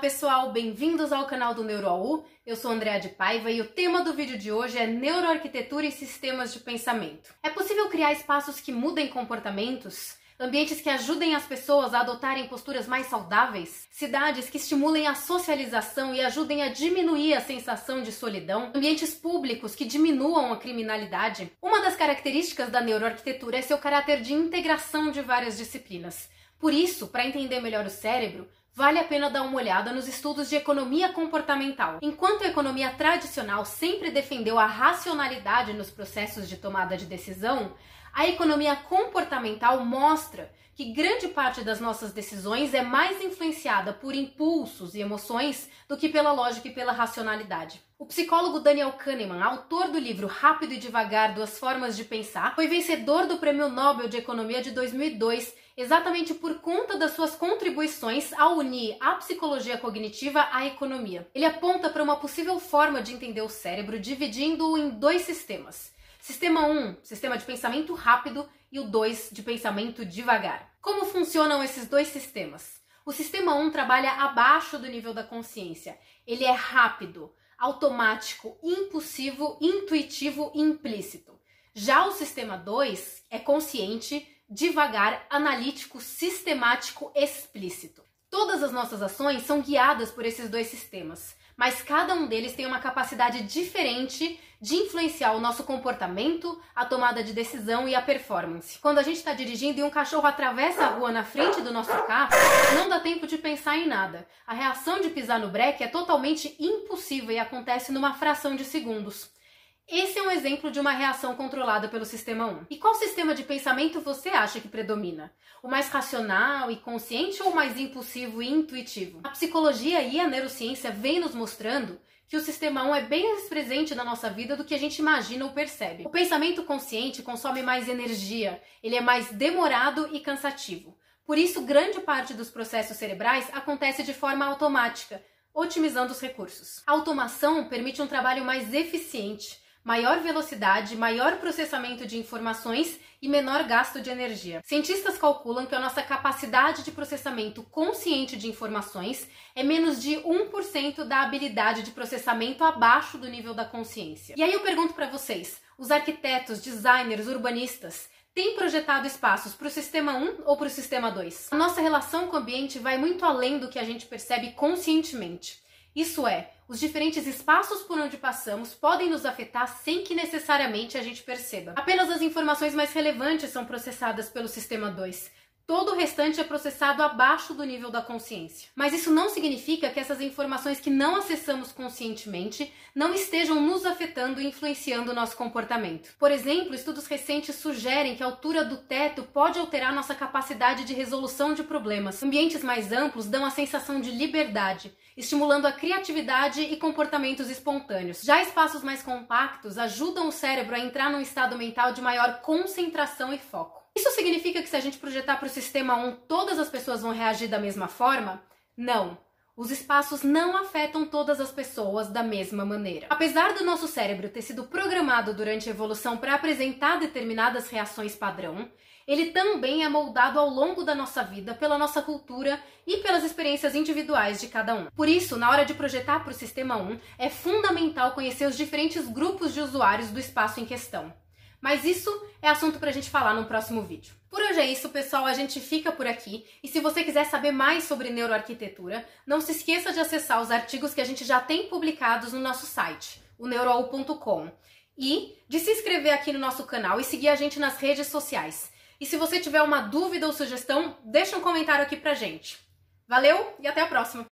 pessoal, bem-vindos ao canal do NeuroAU. Eu sou Andréa de Paiva e o tema do vídeo de hoje é neuroarquitetura e sistemas de pensamento. É possível criar espaços que mudem comportamentos? Ambientes que ajudem as pessoas a adotarem posturas mais saudáveis? Cidades que estimulem a socialização e ajudem a diminuir a sensação de solidão? Ambientes públicos que diminuam a criminalidade? Uma das características da neuroarquitetura é seu caráter de integração de várias disciplinas. Por isso, para entender melhor o cérebro, vale a pena dar uma olhada nos estudos de economia comportamental. Enquanto a economia tradicional sempre defendeu a racionalidade nos processos de tomada de decisão, a economia comportamental mostra que grande parte das nossas decisões é mais influenciada por impulsos e emoções do que pela lógica e pela racionalidade. O psicólogo Daniel Kahneman, autor do livro Rápido e Devagar: Duas Formas de Pensar, foi vencedor do Prêmio Nobel de Economia de 2002 exatamente por conta das suas contribuições ao a psicologia cognitiva à economia. Ele aponta para uma possível forma de entender o cérebro dividindo-o em dois sistemas. Sistema 1, sistema de pensamento rápido, e o 2, de pensamento devagar. Como funcionam esses dois sistemas? O sistema 1 trabalha abaixo do nível da consciência. Ele é rápido, automático, impulsivo, intuitivo e implícito. Já o sistema 2 é consciente, devagar, analítico, sistemático, explícito. Todas as nossas ações são guiadas por esses dois sistemas, mas cada um deles tem uma capacidade diferente de influenciar o nosso comportamento, a tomada de decisão e a performance. Quando a gente está dirigindo e um cachorro atravessa a rua na frente do nosso carro, não dá tempo de pensar em nada. A reação de pisar no breque é totalmente impossível e acontece numa fração de segundos. Esse é um exemplo de uma reação controlada pelo sistema 1. E qual sistema de pensamento você acha que predomina? O mais racional e consciente ou o mais impulsivo e intuitivo? A psicologia e a neurociência vêm nos mostrando que o sistema 1 é bem mais presente na nossa vida do que a gente imagina ou percebe. O pensamento consciente consome mais energia, ele é mais demorado e cansativo. Por isso, grande parte dos processos cerebrais acontece de forma automática, otimizando os recursos. A automação permite um trabalho mais eficiente, maior velocidade, maior processamento de informações e menor gasto de energia. Cientistas calculam que a nossa capacidade de processamento consciente de informações é menos de 1% da habilidade de processamento abaixo do nível da consciência. E aí eu pergunto para vocês, os arquitetos, designers, urbanistas, têm projetado espaços para o sistema 1 ou para o sistema 2? A nossa relação com o ambiente vai muito além do que a gente percebe conscientemente. Isso é, os diferentes espaços por onde passamos podem nos afetar sem que necessariamente a gente perceba. Apenas as informações mais relevantes são processadas pelo sistema 2. Todo o restante é processado abaixo do nível da consciência. Mas isso não significa que essas informações que não acessamos conscientemente não estejam nos afetando e influenciando o nosso comportamento. Por exemplo, estudos recentes sugerem que a altura do teto pode alterar nossa capacidade de resolução de problemas. Ambientes mais amplos dão a sensação de liberdade, estimulando a criatividade e comportamentos espontâneos. Já espaços mais compactos ajudam o cérebro a entrar num estado mental de maior concentração e foco. Isso significa que se a gente projetar para o sistema 1, todas as pessoas vão reagir da mesma forma? Não. Os espaços não afetam todas as pessoas da mesma maneira. Apesar do nosso cérebro ter sido programado durante a evolução para apresentar determinadas reações padrão, ele também é moldado ao longo da nossa vida pela nossa cultura e pelas experiências individuais de cada um. Por isso, na hora de projetar para o sistema 1, é fundamental conhecer os diferentes grupos de usuários do espaço em questão. Mas isso é assunto para a gente falar no próximo vídeo. Por hoje é isso, pessoal. A gente fica por aqui. E se você quiser saber mais sobre neuroarquitetura, não se esqueça de acessar os artigos que a gente já tem publicados no nosso site, o neuroal.com. E de se inscrever aqui no nosso canal e seguir a gente nas redes sociais. E se você tiver uma dúvida ou sugestão, deixa um comentário aqui pra gente. Valeu e até a próxima!